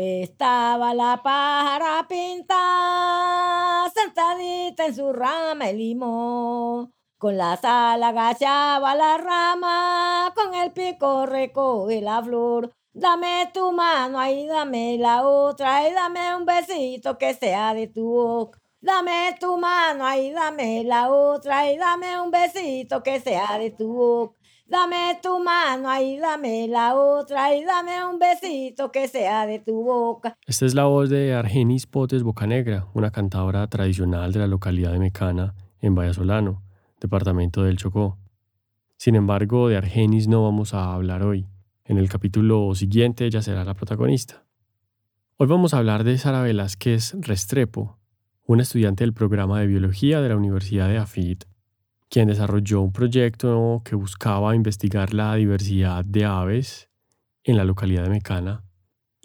Estaba la pájara pinta sentadita en su rama de limón. Con la sala agachaba la rama, con el pico recoge la flor. Dame tu mano, ahí dame la otra, y dame un besito que sea de tu boca. Dame tu mano, ahí dame la otra, y dame un besito que sea de tu boca. Dame tu mano, ahí dame la otra, y dame un besito que sea de tu boca. Esta es la voz de Argenis Potes Bocanegra, una cantadora tradicional de la localidad de Mecana, en Vallasolano departamento del Chocó. Sin embargo, de Argenis no vamos a hablar hoy. En el capítulo siguiente ella será la protagonista. Hoy vamos a hablar de Sara Velázquez Restrepo, una estudiante del programa de biología de la Universidad de Afid, quien desarrolló un proyecto que buscaba investigar la diversidad de aves en la localidad de Mecana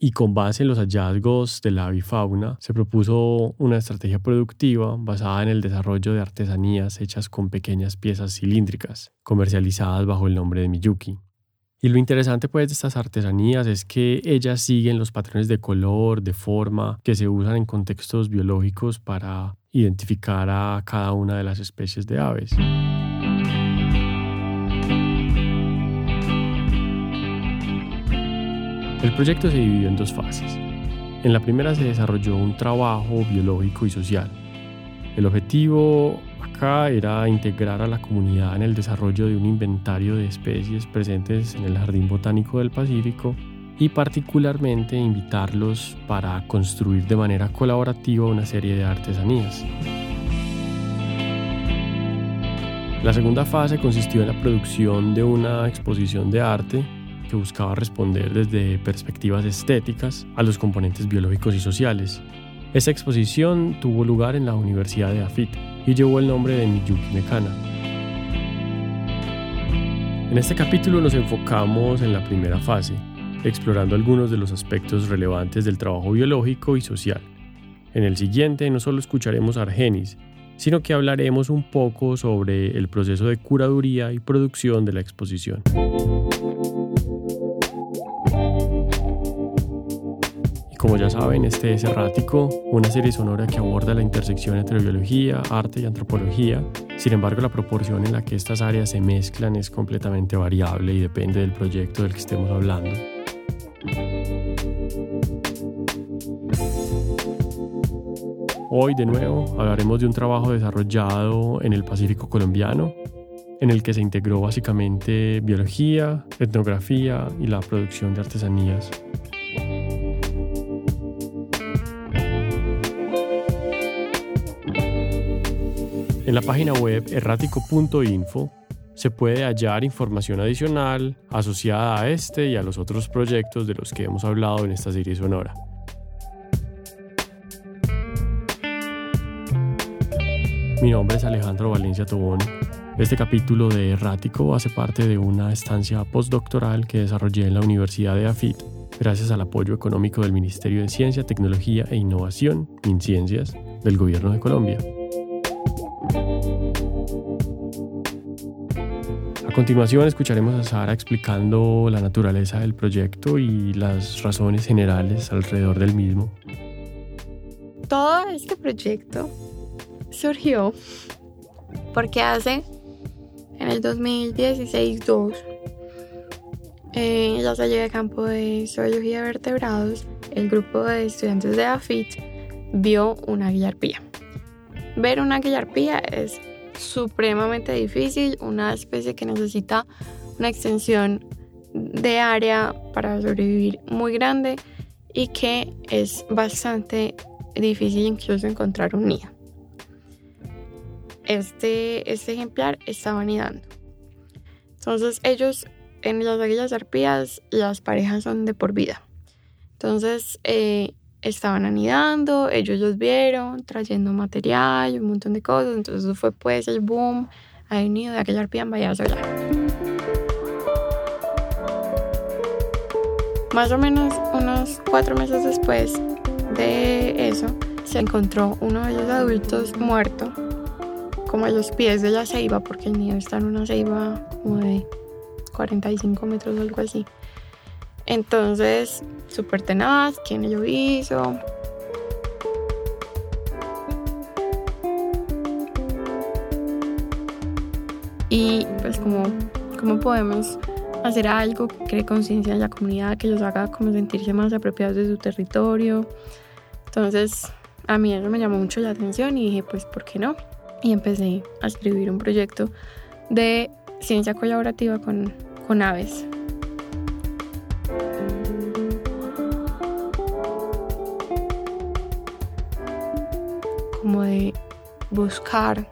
y con base en los hallazgos de la avifauna se propuso una estrategia productiva basada en el desarrollo de artesanías hechas con pequeñas piezas cilíndricas, comercializadas bajo el nombre de Miyuki. Y lo interesante pues de estas artesanías es que ellas siguen los patrones de color, de forma que se usan en contextos biológicos para identificar a cada una de las especies de aves. El proyecto se dividió en dos fases. En la primera se desarrolló un trabajo biológico y social. El objetivo acá era integrar a la comunidad en el desarrollo de un inventario de especies presentes en el Jardín Botánico del Pacífico y particularmente invitarlos para construir de manera colaborativa una serie de artesanías. La segunda fase consistió en la producción de una exposición de arte buscaba responder desde perspectivas estéticas a los componentes biológicos y sociales. Esa exposición tuvo lugar en la Universidad de Afit y llevó el nombre de Miyuki Mekana. En este capítulo nos enfocamos en la primera fase, explorando algunos de los aspectos relevantes del trabajo biológico y social. En el siguiente no solo escucharemos a Argenis, sino que hablaremos un poco sobre el proceso de curaduría y producción de la exposición. Como ya saben, este es Errático, una serie sonora que aborda la intersección entre biología, arte y antropología. Sin embargo, la proporción en la que estas áreas se mezclan es completamente variable y depende del proyecto del que estemos hablando. Hoy, de nuevo, hablaremos de un trabajo desarrollado en el Pacífico colombiano, en el que se integró básicamente biología, etnografía y la producción de artesanías. En la página web errático.info se puede hallar información adicional asociada a este y a los otros proyectos de los que hemos hablado en esta serie sonora. Mi nombre es Alejandro Valencia Tobón. Este capítulo de Errático hace parte de una estancia postdoctoral que desarrollé en la Universidad de AFIT gracias al apoyo económico del Ministerio de Ciencia, Tecnología e Innovación, MinCiencias, del Gobierno de Colombia. A continuación escucharemos a Sara explicando la naturaleza del proyecto y las razones generales alrededor del mismo. Todo este proyecto surgió porque hace en el 2016-2 en la salida de campo de zoología de vertebrados el grupo de estudiantes de AFIT vio una guillarpía. Ver una guillarpía es supremamente difícil, una especie que necesita una extensión de área para sobrevivir muy grande y que es bastante difícil incluso encontrar un nido. Este, este ejemplar estaba anidando. Entonces ellos en las águilas arpías las parejas son de por vida. Entonces eh, estaban anidando, ellos los vieron, trayendo material, un montón de cosas. Entonces fue pues el boom. Hay un nido de aquella arpía en Bahía. Más o menos unos cuatro meses después de eso, se encontró uno de los adultos muerto, como a los pies de la ceiba, porque el nido está en una ceiba como de 45 metros o algo así. Entonces, súper tenaz, quién lo hizo. Y pues como, cómo podemos hacer algo que cree conciencia en la comunidad, que los haga como sentirse más apropiados de su territorio. Entonces, a mí eso me llamó mucho la atención y dije, pues, ¿por qué no? Y empecé a escribir un proyecto de ciencia colaborativa con, con aves. De buscar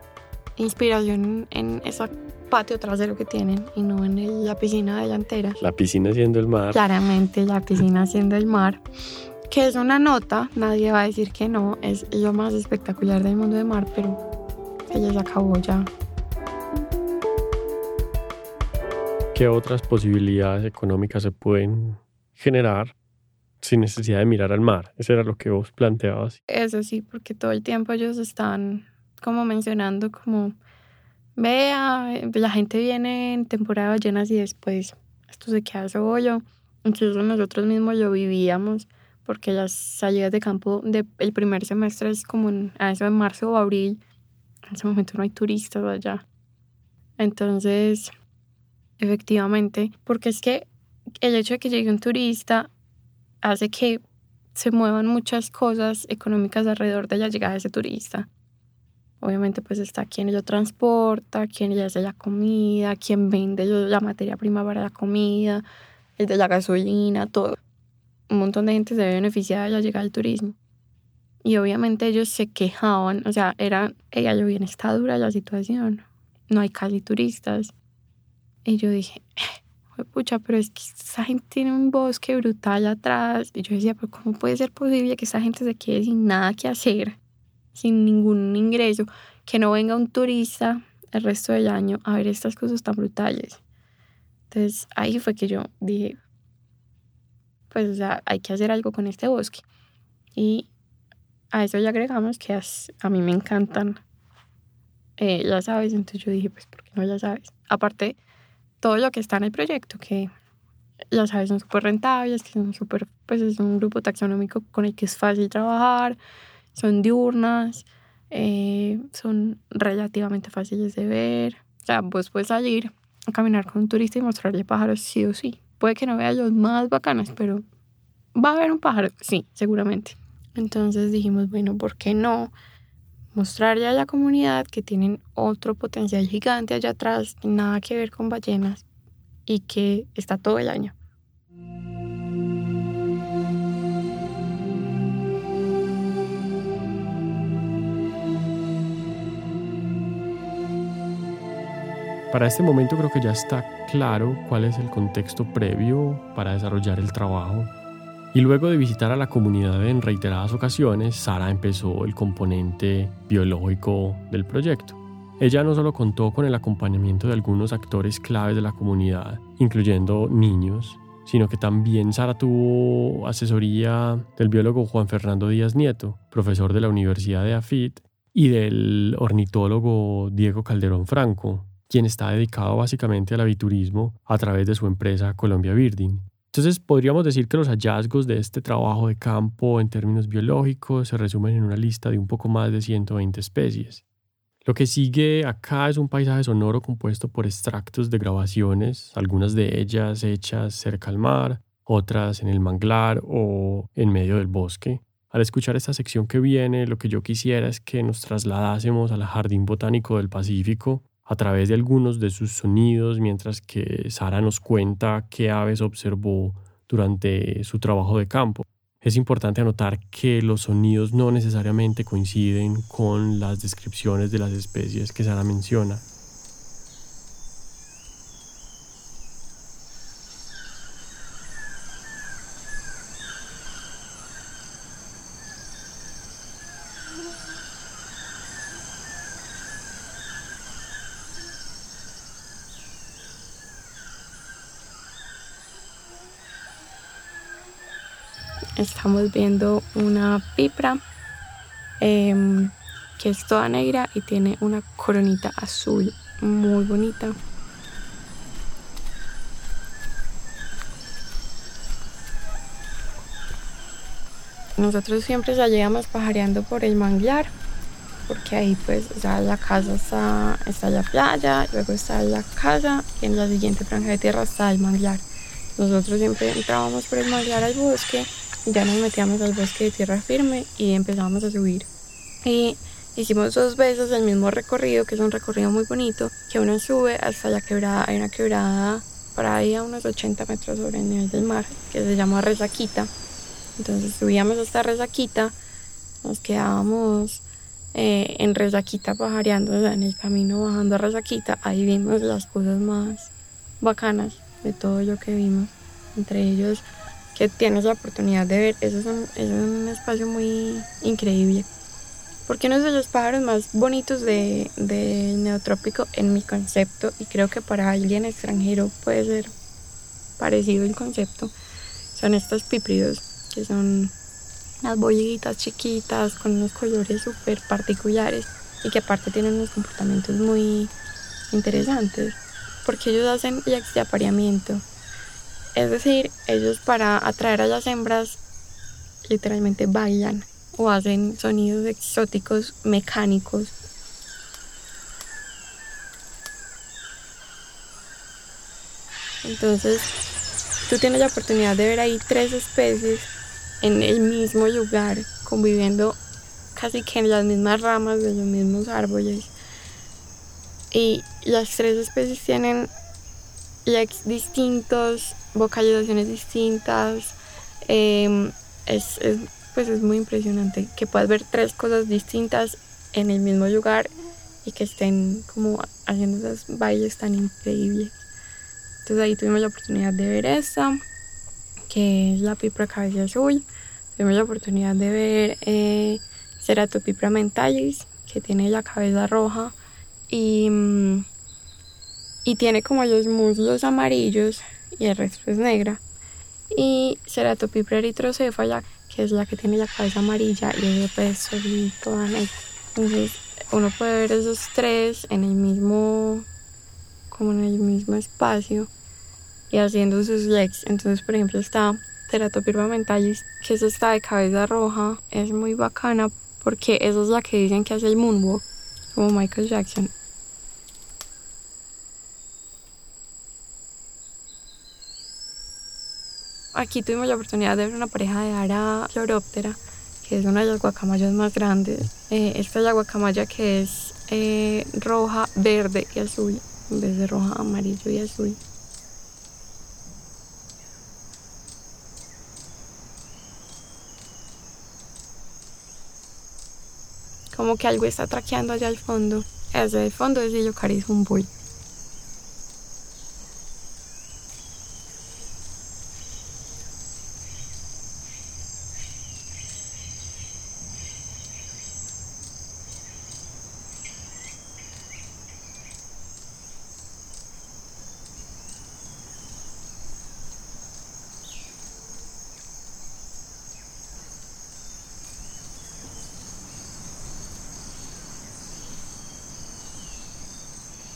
inspiración en ese patio trasero que tienen y no en la piscina delantera. La piscina siendo el mar. Claramente, la piscina siendo el mar que es una nota, nadie va a decir que no, es lo más espectacular del mundo de mar, pero ella se acabó ya. ¿Qué otras posibilidades económicas se pueden generar sin necesidad de mirar al mar? Eso era lo que vos planteabas. Eso sí, porque todo el tiempo ellos están como mencionando como, vea, la gente viene en temporada llenas y después esto se queda solo. Incluso nosotros mismos lo vivíamos porque las salidas de campo del el primer semestre es como en, a eso de marzo o abril. En ese momento no hay turistas allá. Entonces, efectivamente, porque es que el hecho de que llegue un turista hace que se muevan muchas cosas económicas alrededor de la llegada de ese turista. Obviamente pues está quien lo transporta, quien le hace la comida, quien vende la materia prima para la comida, el de la gasolina, todo un montón de gente se ve beneficiada de la llegada del turismo. Y obviamente ellos se quejaban, o sea, era, ella yo bien está dura la situación, no hay casi turistas. Y yo dije, eh, pucha, pero es que esa gente tiene un bosque brutal atrás. Y yo decía, pero ¿cómo puede ser posible que esa gente se quede sin nada que hacer, sin ningún ingreso, que no venga un turista el resto del año a ver estas cosas tan brutales? Entonces ahí fue que yo dije, pues o sea, hay que hacer algo con este bosque. Y a eso ya agregamos que a mí me encantan eh, las aves, entonces yo dije, pues, ¿por qué no las aves? Aparte, todo lo que está en el proyecto, que las aves son súper rentables, que son súper, pues es un grupo taxonómico con el que es fácil trabajar, son diurnas, eh, son relativamente fáciles de ver. O sea, vos puedes salir a caminar con un turista y mostrarle pájaros sí o sí. Puede que no vea los más bacanos, pero va a haber un pájaro, sí, seguramente. Entonces dijimos, bueno, ¿por qué no mostrarle a la comunidad que tienen otro potencial gigante allá atrás, nada que ver con ballenas y que está todo el año? Para este momento creo que ya está claro cuál es el contexto previo para desarrollar el trabajo. Y luego de visitar a la comunidad en reiteradas ocasiones, Sara empezó el componente biológico del proyecto. Ella no solo contó con el acompañamiento de algunos actores claves de la comunidad, incluyendo niños, sino que también Sara tuvo asesoría del biólogo Juan Fernando Díaz Nieto, profesor de la Universidad de AFIT, y del ornitólogo Diego Calderón Franco, quien está dedicado básicamente al aviturismo a través de su empresa Colombia Birding. Entonces podríamos decir que los hallazgos de este trabajo de campo en términos biológicos se resumen en una lista de un poco más de 120 especies. Lo que sigue acá es un paisaje sonoro compuesto por extractos de grabaciones, algunas de ellas hechas cerca al mar, otras en el manglar o en medio del bosque. Al escuchar esta sección que viene, lo que yo quisiera es que nos trasladásemos al Jardín Botánico del Pacífico a través de algunos de sus sonidos, mientras que Sara nos cuenta qué aves observó durante su trabajo de campo. Es importante anotar que los sonidos no necesariamente coinciden con las descripciones de las especies que Sara menciona. Estamos viendo una pipra em, que es toda negra y tiene una coronita azul muy bonita. Nosotros siempre salíamos pajareando por el manglar, porque ahí pues, sea, la casa está, está la playa, luego está la casa y en la siguiente franja de tierra está el manglar. Nosotros siempre entrábamos por el manglar al bosque, ya nos metíamos al bosque de tierra firme y empezábamos a subir. Y hicimos dos veces el mismo recorrido, que es un recorrido muy bonito, que uno sube hasta la quebrada, hay una quebrada para ahí a unos 80 metros sobre el nivel del mar, que se llama Resaquita. Entonces subíamos hasta Resaquita, nos quedábamos eh, en Resaquita pajareando, o sea, en el camino bajando a Resaquita, ahí vimos las cosas más bacanas de todo lo que vimos, entre ellos tienes la oportunidad de ver, eso es un, es un espacio muy increíble. Porque uno de los pájaros más bonitos del de neotrópico en mi concepto y creo que para alguien extranjero puede ser parecido el concepto son estos pípridos que son las bollitas chiquitas con unos colores súper particulares y que aparte tienen unos comportamientos muy interesantes porque ellos hacen de apareamiento es decir ellos para atraer a las hembras literalmente bailan o hacen sonidos exóticos mecánicos. Entonces, tú tienes la oportunidad de ver ahí tres especies en el mismo lugar, conviviendo casi que en las mismas ramas de los mismos árboles. Y las tres especies tienen distintos, vocalizaciones distintas. Em, es, es pues es muy impresionante que puedas ver tres cosas distintas en el mismo lugar y que estén como haciendo esos bailes tan increíbles. Entonces ahí tuvimos la oportunidad de ver esta, que es la pipra cabeza azul. Tuvimos la oportunidad de ver eh, Ceratopipra mentalis, que tiene la cabeza roja y, mm, y tiene como los muslos amarillos y el resto es negra. Y Ceratopipra eritrocéfala, que es la que tiene la cabeza amarilla y el peso y toda negra. Entonces uno puede ver esos tres en el mismo, como en el mismo espacio y haciendo sus legs. Entonces, por ejemplo, está Teratopirma mentalis, que eso está de cabeza roja, es muy bacana porque eso es la que dicen que hace el moonwalk, como Michael Jackson. Aquí tuvimos la oportunidad de ver una pareja de ara chloroptera, que es una de las guacamayas más grandes. Eh, esta es la guacamaya que es eh, roja, verde y azul, en vez de roja, amarillo y azul. Como que algo está traqueando allá al fondo. Ese el fondo es el un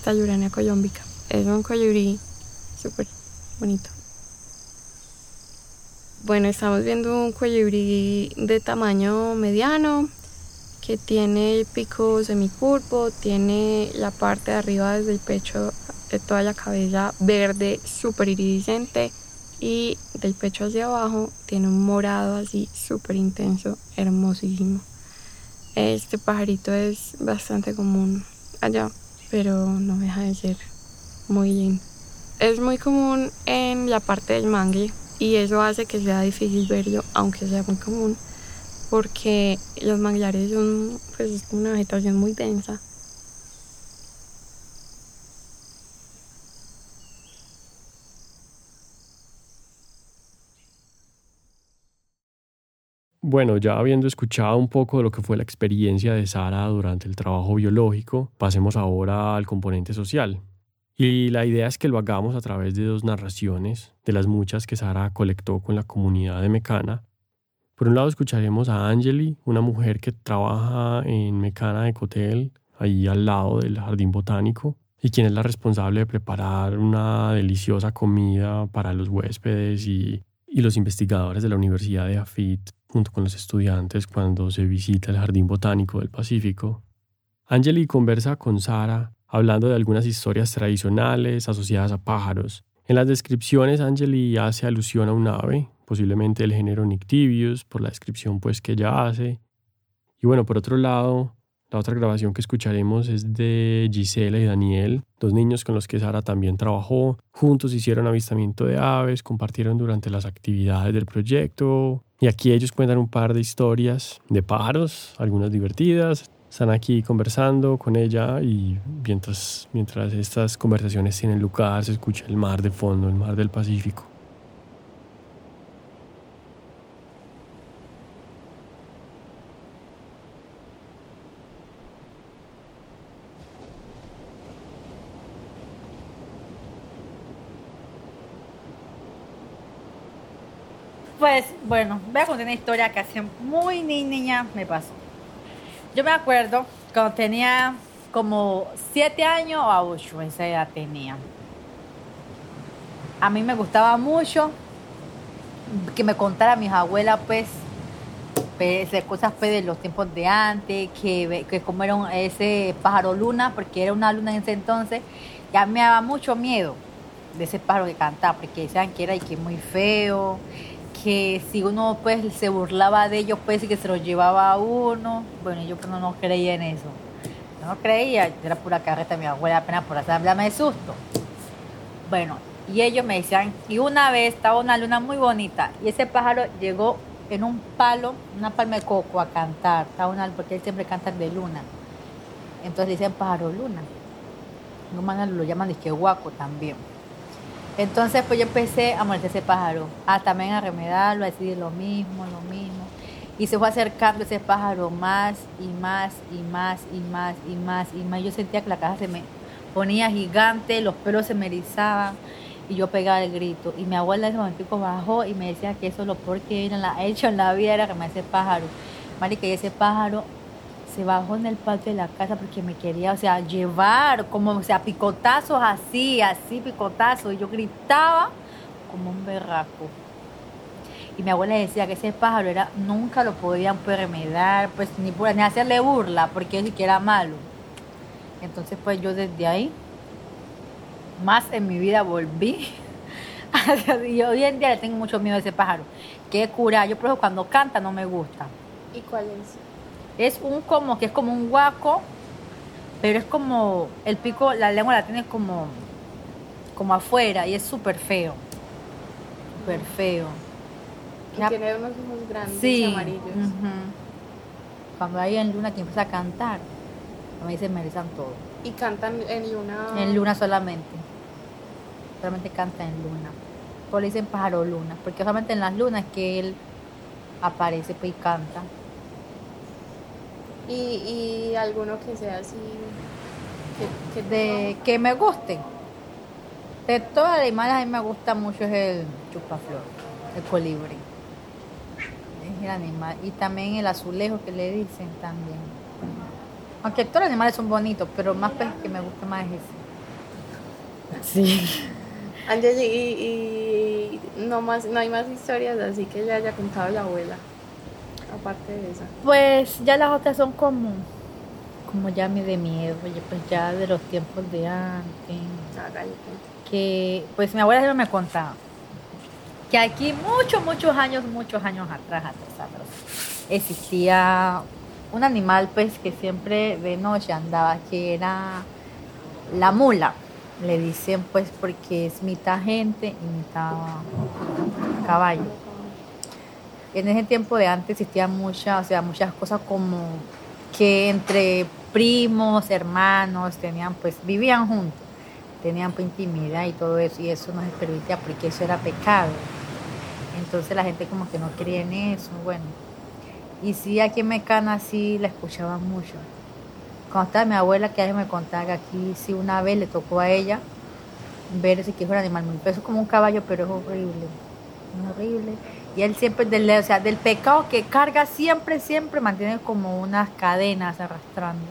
bull. Tallurania colombica. Es un colibrí súper bonito. Bueno, estamos viendo un colibrí de tamaño mediano que tiene el pico semicurvo, tiene la parte de arriba desde el pecho de toda la cabeza verde súper iridiscente y del pecho hacia abajo tiene un morado así súper intenso, hermosísimo. Este pajarito es bastante común allá pero no deja de ser muy lindo. Es muy común en la parte del mangue y eso hace que sea difícil verlo, aunque sea muy común, porque los manglares son pues, una vegetación muy densa. Bueno, ya habiendo escuchado un poco de lo que fue la experiencia de Sara durante el trabajo biológico, pasemos ahora al componente social. Y la idea es que lo hagamos a través de dos narraciones, de las muchas que Sara colectó con la comunidad de Mecana. Por un lado escucharemos a Angeli, una mujer que trabaja en Mecana de Cotel, ahí al lado del jardín botánico, y quien es la responsable de preparar una deliciosa comida para los huéspedes y, y los investigadores de la Universidad de Afit junto con los estudiantes cuando se visita el Jardín Botánico del Pacífico. Angeli conversa con Sara hablando de algunas historias tradicionales asociadas a pájaros. En las descripciones Angeli hace alusión a un ave, posiblemente del género Nyctibius, por la descripción pues que ella hace. Y bueno, por otro lado, la otra grabación que escucharemos es de Gisela y Daniel, dos niños con los que Sara también trabajó. Juntos hicieron avistamiento de aves, compartieron durante las actividades del proyecto. Y aquí ellos cuentan un par de historias de pájaros, algunas divertidas. Están aquí conversando con ella y mientras, mientras estas conversaciones tienen lugar se escucha el mar de fondo, el mar del Pacífico. Pues bueno, voy a contar una historia que hace muy niña me pasó. Yo me acuerdo cuando tenía como siete años o ocho, esa edad tenía. A mí me gustaba mucho que me contara mis abuelas, pues, pues cosas pues, de los tiempos de antes, que, que como era ese pájaro luna, porque era una luna en ese entonces, ya me daba mucho miedo de ese pájaro que cantaba, porque decían que era y que muy feo, que si uno pues se burlaba de ellos pues y que se los llevaba a uno, bueno yo pues no, no creía en eso, no creía, era pura carreta mi abuela apenas por hacer hablarme de susto. Bueno, y ellos me decían, y una vez estaba una luna muy bonita y ese pájaro llegó en un palo, una palma de coco a cantar, estaba una, porque él siempre canta de luna. Entonces dicen pájaro luna. No lo llaman de guaco también. Entonces, pues yo empecé a molestar ese pájaro, a también a remedarlo, a decir lo mismo, lo mismo. Y se fue acercando ese pájaro más y más y más y más y más y más. Yo sentía que la caja se me ponía gigante, los pelos se me erizaban y yo pegaba el grito. Y mi abuela en ese momento bajó y me decía que eso es lo peor que ha hecho en la vida era que ese pájaro. Marica, y ese pájaro se bajó en el patio de la casa porque me quería, o sea, llevar, como, o sea, picotazos así, así, picotazos. Y yo gritaba como un berraco. Y mi abuela decía que ese pájaro era, nunca lo podían remedar, pues ni, ni hacerle burla, porque él era malo. Entonces, pues yo desde ahí, más en mi vida volví. y hoy en día le tengo mucho miedo a ese pájaro. Que cura, yo por eso cuando canta no me gusta. ¿Y cuál es? Es un como, que es como un guaco, pero es como, el pico, la lengua la tiene como, como afuera y es súper feo. Súper feo. Y tiene unos ojos grandes sí. amarillos. Cuando hay en luna que empieza a cantar, mí se merecen todo. ¿Y cantan en luna? En luna solamente. Solamente canta en luna. Por le dicen pájaro luna, porque solamente en las lunas que él aparece pues, y canta. Y, y alguno que sea así, que, de, que me guste. De todos los animales a mí me gusta mucho es el chupaflor, el colibrí. Es el animal. Y también el azulejo que le dicen también. Aunque todos los animales son bonitos, pero más pues que me gusta más es ese. Sí. Angeli, y, y, no, más, no hay más historias así que le haya contado la abuela aparte de esa? Pues ya las otras son como, como ya me de miedo, pues ya de los tiempos de antes. que pues mi abuela siempre me contaba que aquí muchos, muchos años, muchos años atrás, atrás, existía un animal pues que siempre de noche andaba, que era la mula. Le dicen pues porque es mitad gente y mitad caballo en ese tiempo de antes existían muchas, o sea, muchas cosas como que entre primos, hermanos, tenían pues, vivían juntos, tenían pues intimidad y todo eso, y eso no se permitía porque eso era pecado. Entonces la gente como que no creía en eso, bueno. Y sí, aquí en Mecana sí la escuchaban mucho. Cuando estaba mi abuela, que ella me contaba que aquí sí una vez le tocó a ella ver ese que es un animal muy peso como un caballo, pero es horrible, es horrible. Y él siempre, del, o sea, del pecado que carga, siempre, siempre mantiene como unas cadenas arrastrando.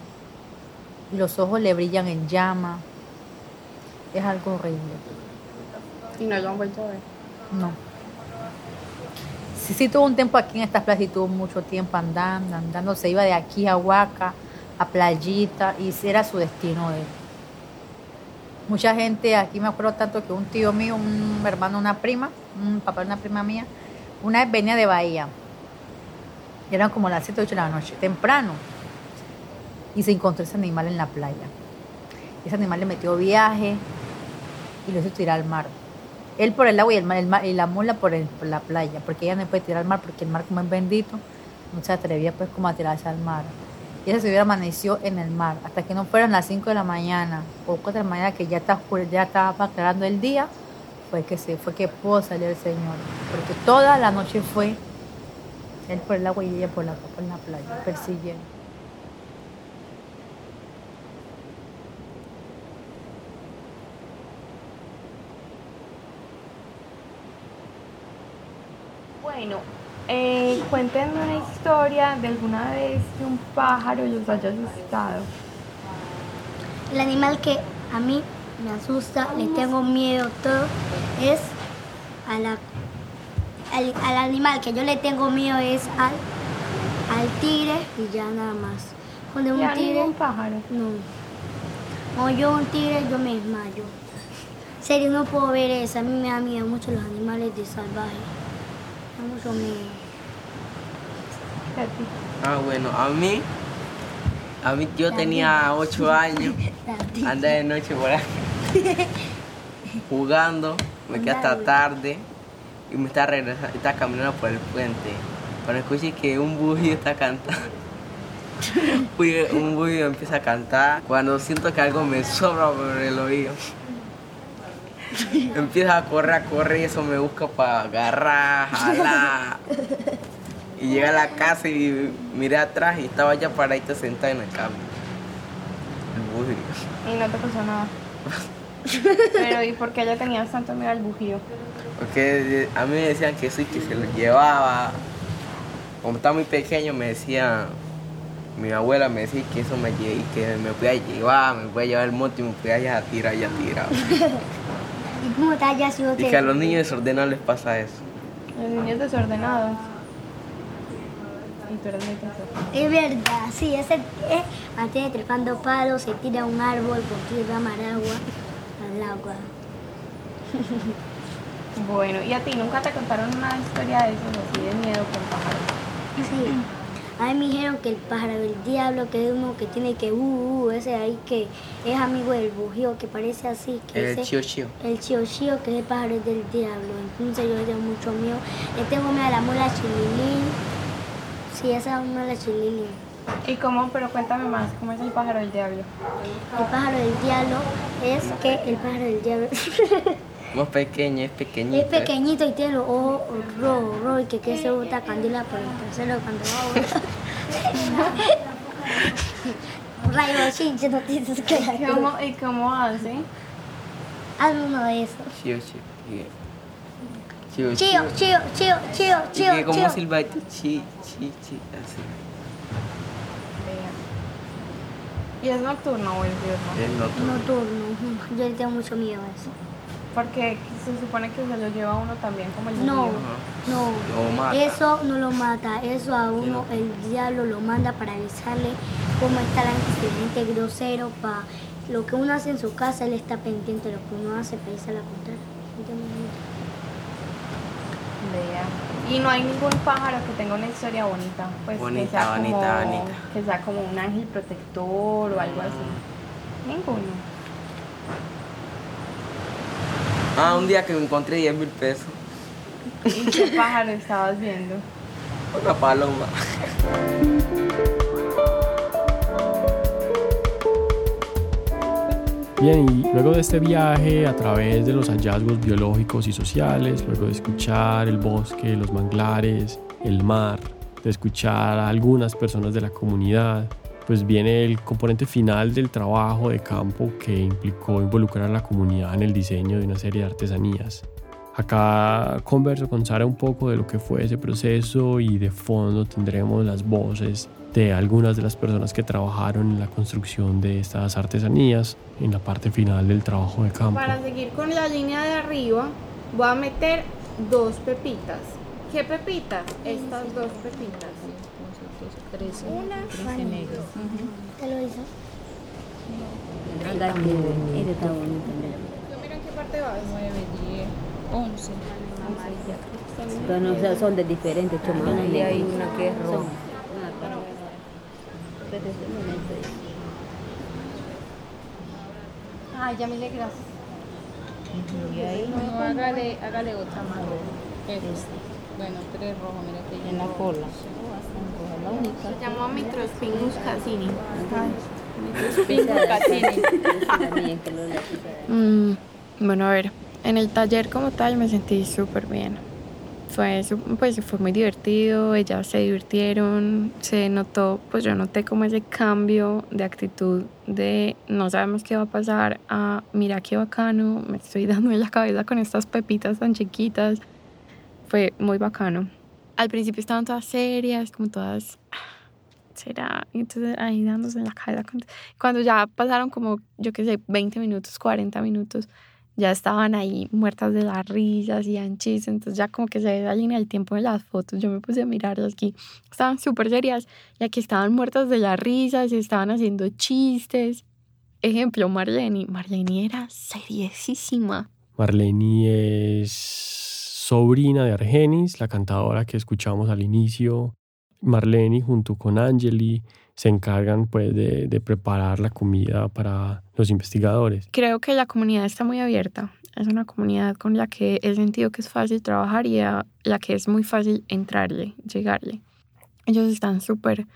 Y los ojos le brillan en llama. Es algo horrible. ¿Y no lo han vuelto a ver? No. sí, sí tuvo un tiempo aquí en estas playas y tuvo mucho tiempo andando, andando. Se iba de aquí a Huaca, a Playita, y ese era su destino de él. Mucha gente, aquí me acuerdo tanto que un tío mío, un hermano, una prima, un papá de una prima mía, una vez venía de Bahía. Eran como las 7 o 8 de la noche, temprano. Y se encontró ese animal en la playa. Ese animal le metió viaje y lo hizo tirar al mar. Él por el agua y, el la mula por, la playa, porque ella no puede tirar al mar, porque el mar como es bendito, no se atrevía pues como a tirarse al mar. Y ella se hubiera amaneció en el mar, hasta que no fueran las 5 de la mañana o 4 de la mañana que ya, está, ya estaba aclarando el día, fue que se fue que pudo salir el Señor. Porque toda la noche fue él por el agua y ella por la, por la playa, persiguiendo. Bueno, eh, cuéntenme una historia de alguna vez que un pájaro los haya asustado. El animal que a mí me asusta, le tengo miedo, todo, es a la, al, al animal que yo le tengo miedo es al, al tigre y ya nada más. Cuando ¿Y un tigre, ningún pájaro? no. Cuando yo un tigre, yo me desmayo. En serio, no puedo ver eso. A mí me da miedo mucho los animales de salvaje. Me da mucho miedo. ¿Y a ti? Ah, bueno, a mí, a mí yo tenía 8 años, andaba de noche por ahí, jugando, me quedé hasta tarde y me estaba regresando, estaba caminando por el puente. Cuando escuché que un bugio está cantando, un bugio empieza a cantar, cuando siento que algo me sobra por el oído. Empieza a correr, a correr y eso me busca para agarrar, jalar. Y llegué a la casa y miré atrás y estaba ya paradita sentada en la cama. El bugio. Y no te pasó nada. Pero ¿y por qué ella tenías tanto miedo al bujío? Porque a mí me decían que sí, que se lo llevaba. Como estaba muy pequeño me decía, mi abuela me decía que eso me lle- que me podía llevar, me podía llevar el monte y me podía ir a tirar y a tirar. ¿Y cómo te hayas sido Y que a los niños desordenados les pasa eso. Los niños desordenados. Y. Es verdad, sí, ese eh, mantiene trepando palos, se tira a un árbol con tierra al agua. Bueno, ¿y a ti nunca te contaron una historia de esos así de miedo con pájaros? Sí. A mí me dijeron que el pájaro del diablo, que es uno que tiene que uh, uh, ese ahí que es amigo del bujío, que parece así, que El chío chío. el chío chío, que es el pájaro del diablo. Entonces yo le tengo mucho miedo. Le tengo miedo a la mula chililín. Sí, esa es mula chililín. ¿Y cómo? Pero cuéntame más, ¿cómo es el pájaro del diablo? El pájaro del diablo es que el pájaro del diablo Más pequeño, es pequeñito. es pequeñito y tiene los ojos rojos, rojos y que, que se bota candela por el trasero cuando va a botar. Rayo chinche, no tienes que ¿Y cómo, ¿Y cómo hace? Hazme uno de esos. Chío chío. Chío Chío, chío, chío, chío, Y chío. silbato, chi, chi, chi, así. ¿Y es nocturno o es diurno? Es nocturno. Yo le tengo mucho miedo a eso. Porque se supone que se lo lleva uno también como el No, no. Lo mata. Eso no lo mata, eso a uno el diablo lo manda para avisarle cómo está el antecedente grosero, para lo que uno hace en su casa, él está pendiente de lo que uno hace para irse a la contraria. Vea. Y no hay ningún pájaro que tenga una historia bonita. Pues que Bonita, sea bonita, como, bonita. Que sea como un ángel protector o algo así. Ninguno. Ah, un día que me encontré 10 mil pesos. ¿Y qué pájaro estabas viendo? Una paloma. Bien, y luego de este viaje a través de los hallazgos biológicos y sociales, luego de escuchar el bosque, los manglares, el mar, de escuchar a algunas personas de la comunidad, pues viene el componente final del trabajo de campo que implicó involucrar a la comunidad en el diseño de una serie de artesanías. Acá converso con Sara un poco de lo que fue ese proceso y de fondo tendremos las voces de algunas de las personas que trabajaron en la construcción de estas artesanías en la parte final del trabajo de campo. Para seguir con la línea de arriba, voy a meter dos pepitas. ¿Qué pepitas? Estas dos pepitas. Una ¿Te lo hizo? Está muy bonito. Este está bonito. ¿Tú mira en qué parte vas? 9, 10, 11. Pero no, o sea, son de diferentes hay una que es roja. Ay, ya me le gracias. Y ahí no, hágale, hágale otra más. Este. Bueno, tres rojos, mira que En la cola. Se llama Microspinus cassini. Mm, bueno, a ver, en el taller como tal me sentí súper bien. Fue, su- pues, fue muy divertido, ellas se divirtieron, se notó, pues yo noté como ese cambio de actitud de no sabemos qué va a pasar a mira qué bacano, me estoy dando en la cabeza con estas pepitas tan chiquitas. Fue muy bacano. Al principio estaban todas serias, como todas, "Ah, será, entonces ahí dándose en la cabeza. Cuando ya pasaron como, yo qué sé, 20 minutos, 40 minutos, ya estaban ahí muertas de la risa, hacían chistes, entonces ya como que se ve ahí en el tiempo de las fotos, yo me puse a mirarlas aquí, estaban súper serias y aquí estaban muertas de la risa, se estaban haciendo chistes. Ejemplo, Marlene, Marlene era seriosísima. Marlene es sobrina de Argenis, la cantadora que escuchamos al inicio. Marlene junto con Angeli se encargan pues de, de preparar la comida para los investigadores. Creo que la comunidad está muy abierta. Es una comunidad con la que he sentido que es fácil trabajar y a la que es muy fácil entrarle, llegarle. Ellos están súper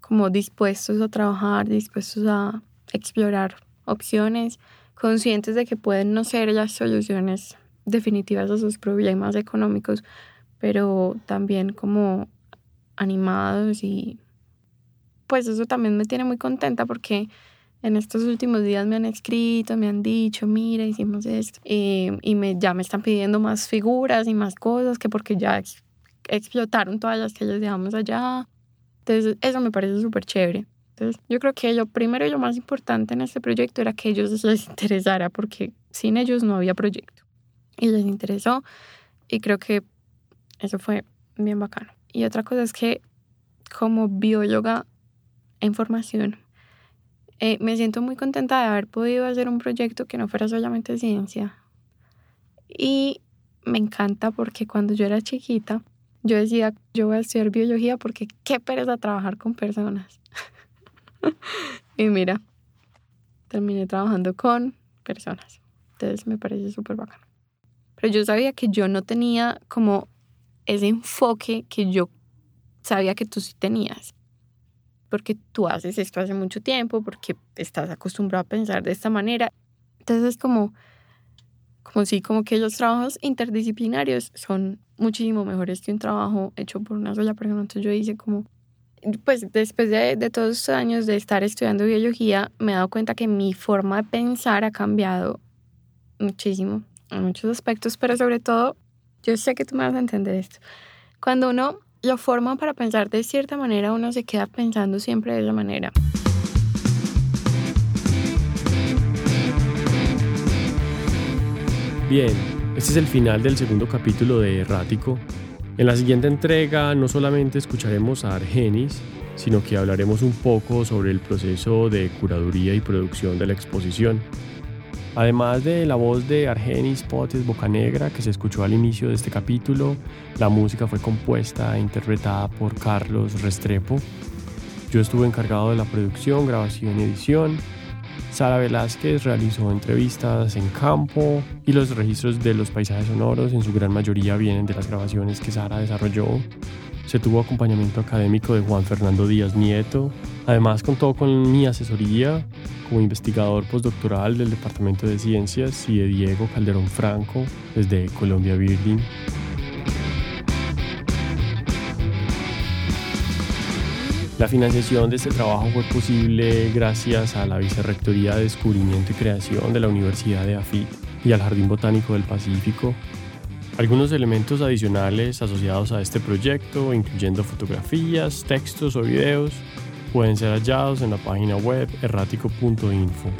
como dispuestos a trabajar, dispuestos a explorar opciones, conscientes de que pueden no ser las soluciones definitivas a sus problemas económicos, pero también como animados y pues eso también me tiene muy contenta porque en estos últimos días me han escrito, me han dicho, mira, hicimos esto. Y, me, ya me están pidiendo más figuras y más cosas, que porque ya ex- explotaron todas las que les dejamos allá. Entonces, eso me parece súper chévere. Entonces, yo creo que lo primero y lo más importante en este proyecto era que ellos les interesara, porque sin ellos no había proyecto. Y les interesó, y creo que eso fue bien bacano. Y otra cosa es que, como bióloga en formación, eh, me siento muy contenta de haber podido hacer un proyecto que no fuera solamente ciencia. Y me encanta porque cuando yo era chiquita, yo decía, yo voy a estudiar biología porque qué pereza trabajar con personas. y mira, terminé trabajando con personas. Entonces me parece súper bacano. Pero yo sabía que yo no tenía como ese enfoque que yo sabía que tú sí tenías porque tú haces esto hace mucho tiempo, porque estás acostumbrado a pensar de esta manera. Entonces es como, como si, como que los trabajos interdisciplinarios son muchísimo mejores que un trabajo hecho por una sola persona. Entonces yo hice como, pues después de, de todos estos años de estar estudiando biología, me he dado cuenta que mi forma de pensar ha cambiado muchísimo en muchos aspectos, pero sobre todo, yo sé que tú me vas a entender esto. Cuando uno lo forman para pensar de cierta manera, uno se queda pensando siempre de esa manera. Bien, este es el final del segundo capítulo de Errático. En la siguiente entrega no solamente escucharemos a Argenis, sino que hablaremos un poco sobre el proceso de curaduría y producción de la exposición. Además de la voz de Argenis Potes Bocanegra que se escuchó al inicio de este capítulo, la música fue compuesta e interpretada por Carlos Restrepo. Yo estuve encargado de la producción, grabación y edición. Sara Velázquez realizó entrevistas en campo y los registros de los paisajes sonoros en su gran mayoría vienen de las grabaciones que Sara desarrolló. Se tuvo acompañamiento académico de Juan Fernando Díaz Nieto. Además contó con mi asesoría como investigador postdoctoral del Departamento de Ciencias y de Diego Calderón Franco desde Colombia Birding. La financiación de este trabajo fue posible gracias a la Vicerrectoría de Descubrimiento y Creación de la Universidad de AFIT y al Jardín Botánico del Pacífico. Algunos elementos adicionales asociados a este proyecto, incluyendo fotografías, textos o videos, pueden ser hallados en la página web errático.info.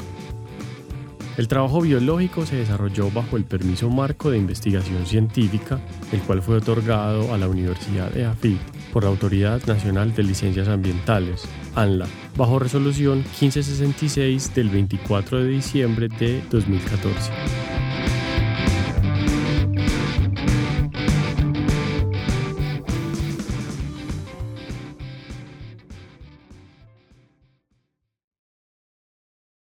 El trabajo biológico se desarrolló bajo el permiso marco de investigación científica, el cual fue otorgado a la Universidad de AFIT por la Autoridad Nacional de Licencias Ambientales, ANLA, bajo resolución 1566 del 24 de diciembre de 2014.